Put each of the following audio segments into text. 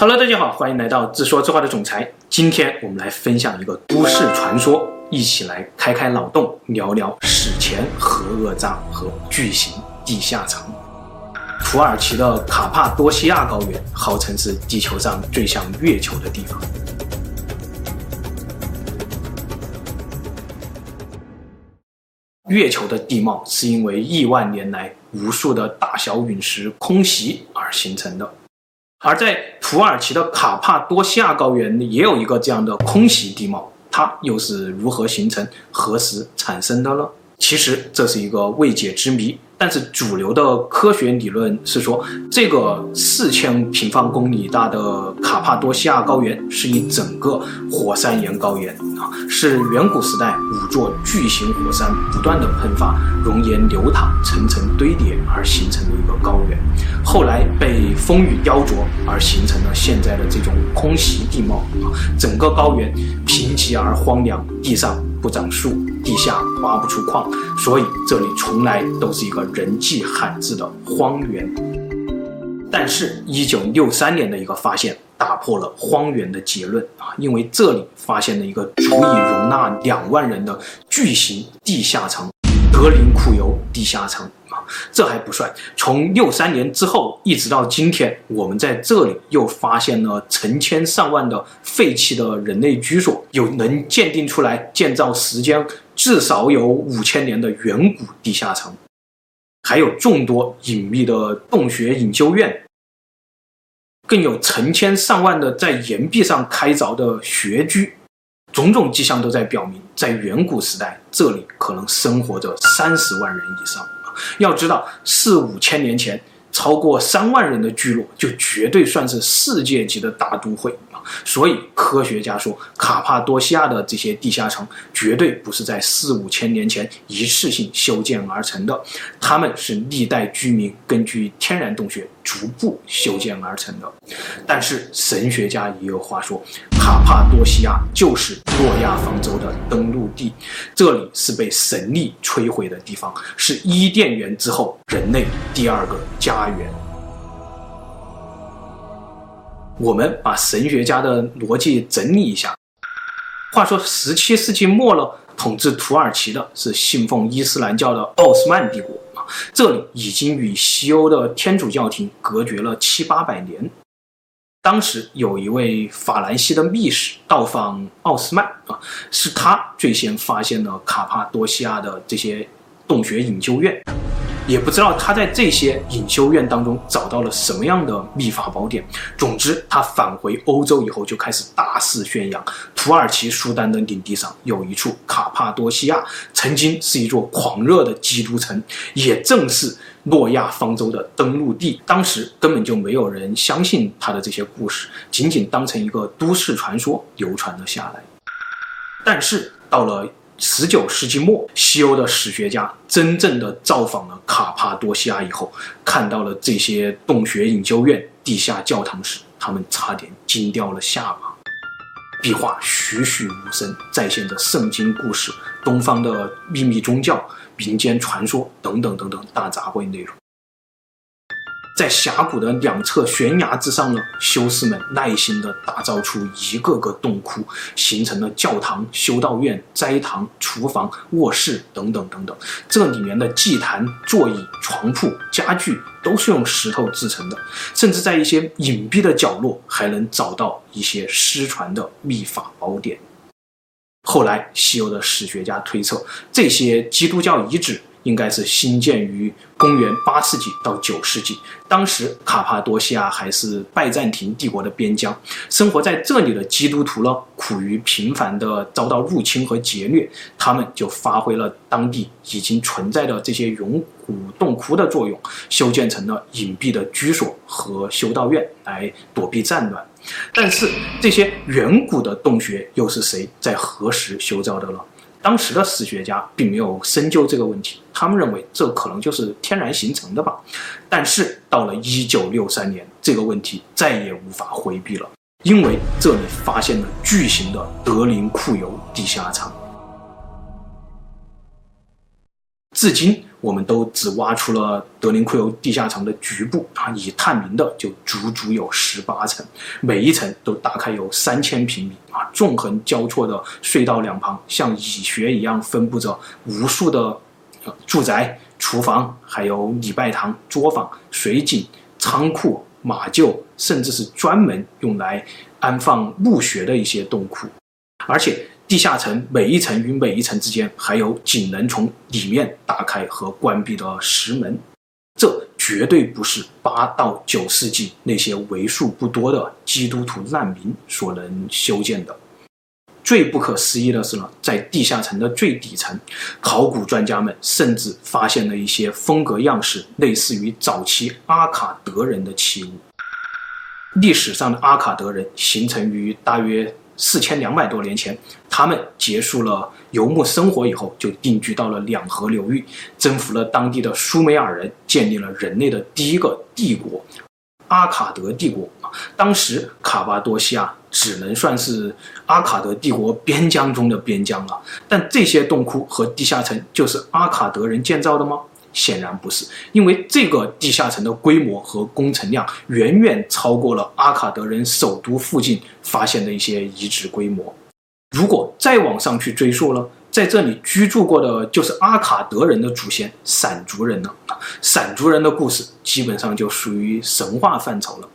好了大家好，欢迎来到自说自话的总裁。今天我们来分享一个都市传说，一起来开开脑洞，聊聊史前核讹诈和巨型地下城。土耳其的卡帕多西亚高原号称是地球上最像月球的地方。月球的地貌是因为亿万年来无数的大小陨石空袭而形成的。而在土耳其的卡帕多西亚高原也有一个这样的空袭地貌，它又是如何形成、何时产生的呢？其实这是一个未解之谜。但是主流的科学理论是说，这个四千平方公里大的卡帕多西亚高原是一整个火山岩高原啊，是远古时代五座巨型火山不断的喷发、熔岩流淌、层层堆叠而形成的一个高原，后来被风雨雕琢而形成了现在的这种空袭地貌啊，整个高原贫瘠而荒凉，地上不长树。地下挖不出矿，所以这里从来都是一个人迹罕至的荒原。但是，一九六三年的一个发现打破了荒原的结论啊，因为这里发现了一个足以容纳两万人的巨型地下城——格林库尤地下城。这还不算，从六三年之后一直到今天，我们在这里又发现了成千上万的废弃的人类居所，有能鉴定出来建造时间至少有五千年的远古地下城，还有众多隐秘的洞穴隐修院，更有成千上万的在岩壁上开凿的穴居，种种迹象都在表明，在远古时代，这里可能生活着三十万人以上。要知道，四五千年前，超过三万人的聚落，就绝对算是世界级的大都会啊！所以科学家说，卡帕多西亚的这些地下城绝对不是在四五千年前一次性修建而成的，他们是历代居民根据天然洞穴逐步修建而成的。但是神学家也有话说。卡帕多西亚就是诺亚方舟的登陆地，这里是被神力摧毁的地方，是伊甸园之后人类第二个家园。我们把神学家的逻辑整理一下。话说，十七世纪末了，统治土耳其的是信奉伊斯兰教的奥斯曼帝国啊，这里已经与西欧的天主教廷隔绝了七八百年。当时有一位法兰西的密使到访奥斯曼啊，是他最先发现了卡帕多西亚的这些洞穴研究院。也不知道他在这些隐修院当中找到了什么样的秘法宝典。总之，他返回欧洲以后就开始大肆宣扬，土耳其苏丹的领地上有一处卡帕多西亚，曾经是一座狂热的基督城，也正是诺亚方舟的登陆地。当时根本就没有人相信他的这些故事，仅仅当成一个都市传说流传了下来。但是到了十九世纪末，西欧的史学家真正的造访了卡帕多西亚以后，看到了这些洞穴研究院、地下教堂时，他们差点惊掉了下巴。壁画栩栩如生，再现着圣经故事、东方的秘密宗教、民间传说等等等等大杂烩内容。在峡谷的两侧悬崖之上呢，修士们耐心地打造出一个个洞窟，形成了教堂、修道院、斋堂、厨房、卧室等等等等。这里面的祭坛、座椅、床铺、家具都是用石头制成的，甚至在一些隐蔽的角落还能找到一些失传的秘法宝典。后来，西欧的史学家推测，这些基督教遗址。应该是兴建于公元八世纪到九世纪，当时卡帕多西亚还是拜占庭帝国的边疆，生活在这里的基督徒呢，苦于频繁的遭到入侵和劫掠，他们就发挥了当地已经存在的这些永古洞窟的作用，修建成了隐蔽的居所和修道院来躲避战乱。但是这些远古的洞穴又是谁在何时修造的呢？当时的史学家并没有深究这个问题，他们认为这可能就是天然形成的吧。但是到了一九六三年，这个问题再也无法回避了，因为这里发现了巨型的德林库尤地下城。至今，我们都只挖出了德林库尤地下层的局部啊，已探明的就足足有十八层，每一层都大概有三千平米啊，纵横交错的隧道两旁像蚁穴一样分布着无数的住宅、厨房，还有礼拜堂、作坊、水井、仓库、马厩，甚至是专门用来安放墓穴的一些洞窟，而且。地下层每一层与每一层之间还有仅能从里面打开和关闭的石门，这绝对不是八到九世纪那些为数不多的基督徒难民所能修建的。最不可思议的是呢，在地下层的最底层，考古专家们甚至发现了一些风格样式类似于早期阿卡德人的器物。历史上的阿卡德人形成于大约。四千两百多年前，他们结束了游牧生活以后，就定居到了两河流域，征服了当地的苏美尔人，建立了人类的第一个帝国——阿卡德帝国。当时卡巴多西亚只能算是阿卡德帝国边疆中的边疆了。但这些洞窟和地下城就是阿卡德人建造的吗？显然不是，因为这个地下城的规模和工程量远远超过了阿卡德人首都附近发现的一些遗址规模。如果再往上去追溯了，在这里居住过的就是阿卡德人的祖先闪族人了。闪族人的故事基本上就属于神话范畴了。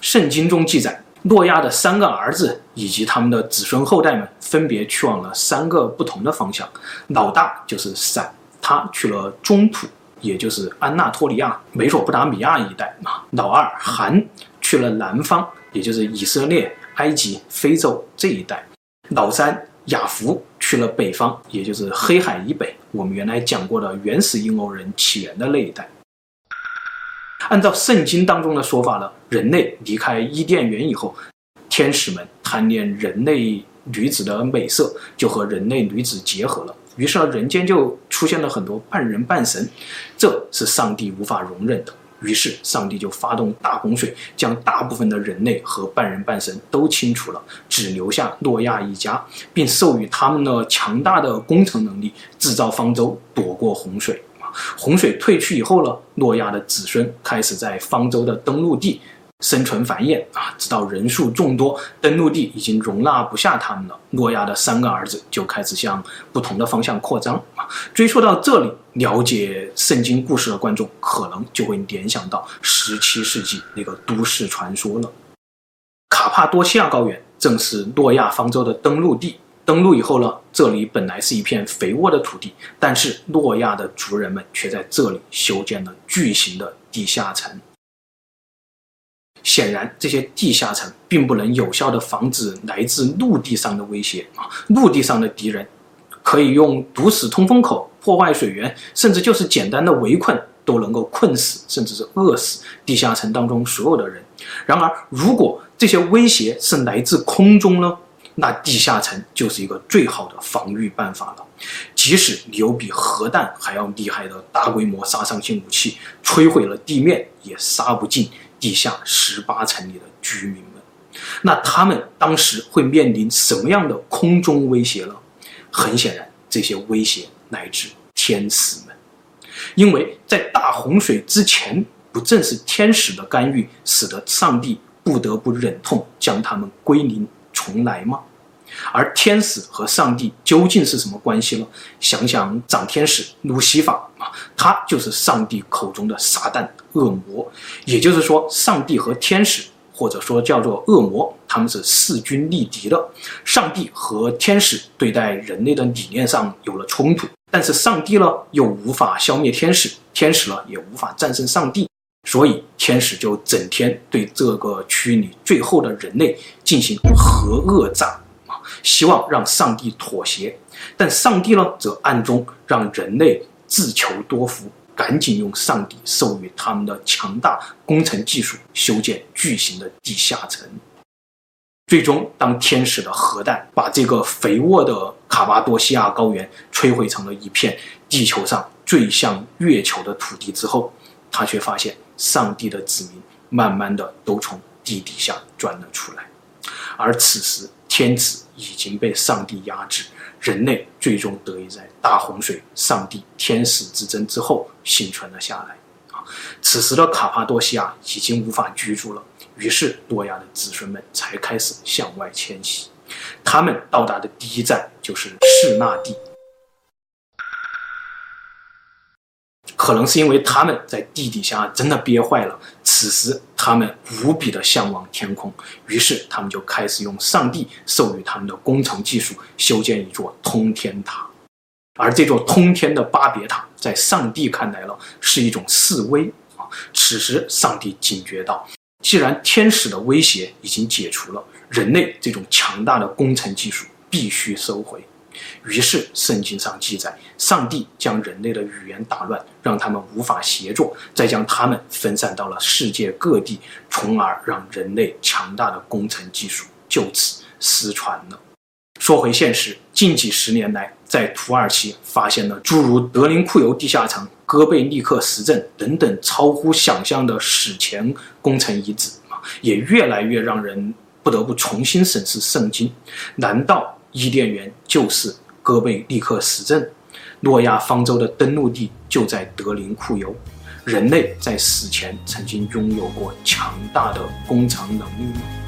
圣经中记载，诺亚的三个儿子以及他们的子孙后代们分别去往了三个不同的方向，老大就是闪。他去了中土，也就是安纳托利亚、美索不达米亚一带啊。老二韩去了南方，也就是以色列、埃及、非洲这一带。老三雅弗去了北方，也就是黑海以北，我们原来讲过的原始印欧人起源的那一带。按照圣经当中的说法呢，人类离开伊甸园以后，天使们贪恋人类女子的美色，就和人类女子结合了。于是呢，人间就出现了很多半人半神，这是上帝无法容忍的。于是上帝就发动大洪水，将大部分的人类和半人半神都清除了，只留下诺亚一家，并授予他们的强大的工程能力，制造方舟，躲过洪水。洪水退去以后呢，诺亚的子孙开始在方舟的登陆地。生存繁衍啊，直到人数众多，登陆地已经容纳不下他们了。诺亚的三个儿子就开始向不同的方向扩张啊。追溯到这里，了解圣经故事的观众可能就会联想到十七世纪那个都市传说了。卡帕多西亚高原正是诺亚方舟的登陆地。登陆以后呢，这里本来是一片肥沃的土地，但是诺亚的族人们却在这里修建了巨型的地下城。显然，这些地下层并不能有效地防止来自陆地上的威胁啊！陆地上的敌人可以用堵死通风口、破坏水源，甚至就是简单的围困，都能够困死甚至是饿死地下层当中所有的人。然而，如果这些威胁是来自空中呢？那地下层就是一个最好的防御办法了。即使你有比核弹还要厉害的大规模杀伤性武器，摧毁了地面，也杀不进。地下十八层里的居民们，那他们当时会面临什么样的空中威胁呢？很显然，这些威胁来自天使们，因为在大洪水之前，不正是天使的干预，使得上帝不得不忍痛将他们归零重来吗？而天使和上帝究竟是什么关系呢？想想长天使路西法啊，他就是上帝口中的撒旦恶魔。也就是说，上帝和天使，或者说叫做恶魔，他们是势均力敌的。上帝和天使对待人类的理念上有了冲突，但是上帝呢，又无法消灭天使，天使呢，也无法战胜上帝，所以天使就整天对这个区域里最后的人类进行核恶战。希望让上帝妥协，但上帝呢，则暗中让人类自求多福，赶紧用上帝授予他们的强大工程技术修建巨型的地下城。最终，当天使的核弹把这个肥沃的卡巴多西亚高原摧毁成了一片地球上最像月球的土地之后，他却发现上帝的子民慢慢的都从地底下钻了出来，而此时。天子已经被上帝压制，人类最终得以在大洪水、上帝、天使之争之后幸存了下来。啊，此时的卡帕多西亚已经无法居住了，于是多亚的子孙们才开始向外迁徙。他们到达的第一站就是士纳地。可能是因为他们在地底下真的憋坏了，此时他们无比的向往天空，于是他们就开始用上帝授予他们的工程技术修建一座通天塔，而这座通天的巴别塔，在上帝看来了是一种示威啊。此时上帝警觉到，既然天使的威胁已经解除了，人类这种强大的工程技术必须收回。于是，圣经上记载，上帝将人类的语言打乱，让他们无法协作，再将他们分散到了世界各地，从而让人类强大的工程技术就此失传了。说回现实，近几十年来，在土耳其发现了诸如德林库尤地下城、哥贝利克石阵等等超乎想象的史前工程遗址啊，也越来越让人不得不重新审视圣经。难道？伊甸园就是戈贝利克石阵，诺亚方舟的登陆地就在德林库尤。人类在死前曾经拥有过强大的工程能力吗？